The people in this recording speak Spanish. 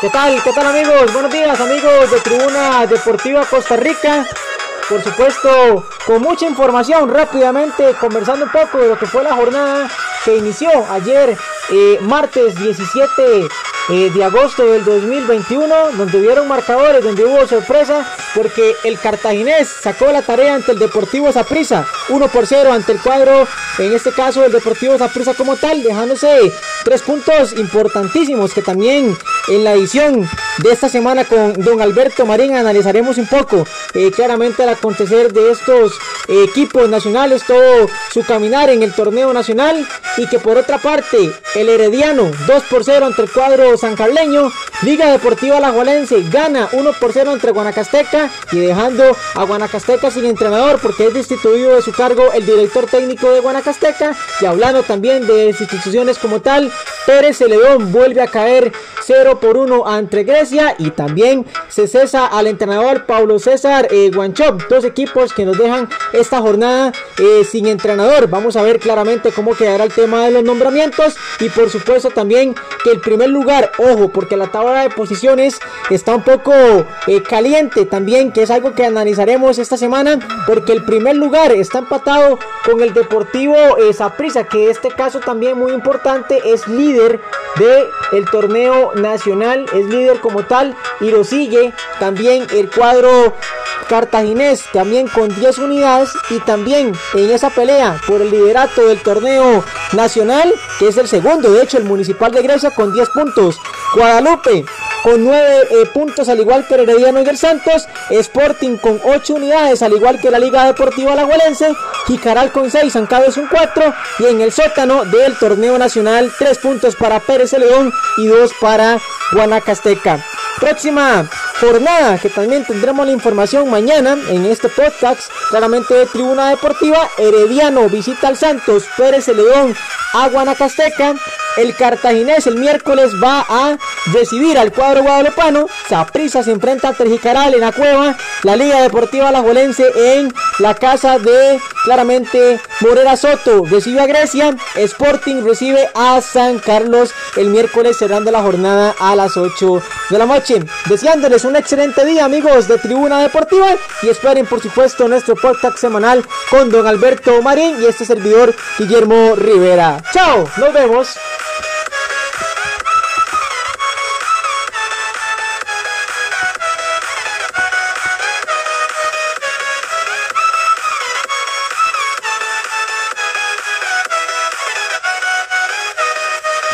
¿Qué tal? ¿Qué tal amigos? Buenos días amigos de Tribuna Deportiva Costa Rica. Por supuesto, con mucha información, rápidamente conversando un poco de lo que fue la jornada que inició ayer, eh, martes 17 eh, de agosto del 2021, donde hubieron marcadores, donde hubo sorpresa, porque el cartaginés sacó la tarea ante el Deportivo Zaprisa, 1 por 0 ante el cuadro, en este caso el Deportivo Zaprisa como tal, dejándose tres puntos importantísimos que también en la edición de esta semana con don Alberto Marín. Analizaremos un poco eh, claramente el acontecer de estos eh, equipos nacionales, todo su caminar en el torneo nacional. Y que por otra parte el Herediano 2 por 0 ante el cuadro San Carleño, Liga Deportiva La Jualense gana 1 por 0 entre Guanacasteca y dejando a Guanacasteca sin entrenador porque es destituido de su cargo el director técnico de Guanacasteca. Y hablando también de instituciones como tal, Pérez Celedón vuelve a caer 0 por 1 ante Grecia y también se cesa al entrenador Paulo César eh, Guanchop, dos equipos que nos dejan esta jornada eh, sin entrenador. Vamos a ver claramente cómo quedará el tema de los nombramientos y por supuesto también que el primer lugar, ojo, porque la tabla de posiciones está un poco eh, caliente también, que es algo que analizaremos esta semana, porque el primer lugar está empatado con el Deportivo Saprissa, que en este caso también muy importante es líder del el torneo nacional, es líder como tal y lo sigue también el cuadro cartaginés también con 10 unidades y también en esa pelea por el liderato del torneo nacional que es el segundo de hecho el municipal de Grecia con 10 puntos. Guadalupe con 9 eh, puntos al igual que el Herediano y el Santos. Sporting con 8 unidades al igual que la Liga Deportiva Alajuelense. Jicaral con 6 San Carlos un 4 y en el sótano del torneo nacional 3 puntos para Pérez León y 2 para Guanacasteca próxima jornada que también tendremos la información mañana en este podcast claramente de Tribuna Deportiva Herediano visita al Santos Pérez León a Guanacasteca el cartaginés el miércoles va a recibir al cuadro guadalupano. Saprisa se enfrenta a Terjicaral en la cueva. La Liga Deportiva Alajuelense en la casa de claramente Morera Soto recibe a Grecia. Sporting recibe a San Carlos el miércoles cerrando la jornada a las 8 de la noche. Deseándoles un excelente día amigos de Tribuna Deportiva y esperen por supuesto nuestro podcast semanal con don Alberto Marín y este servidor Guillermo Rivera. Chao, nos vemos.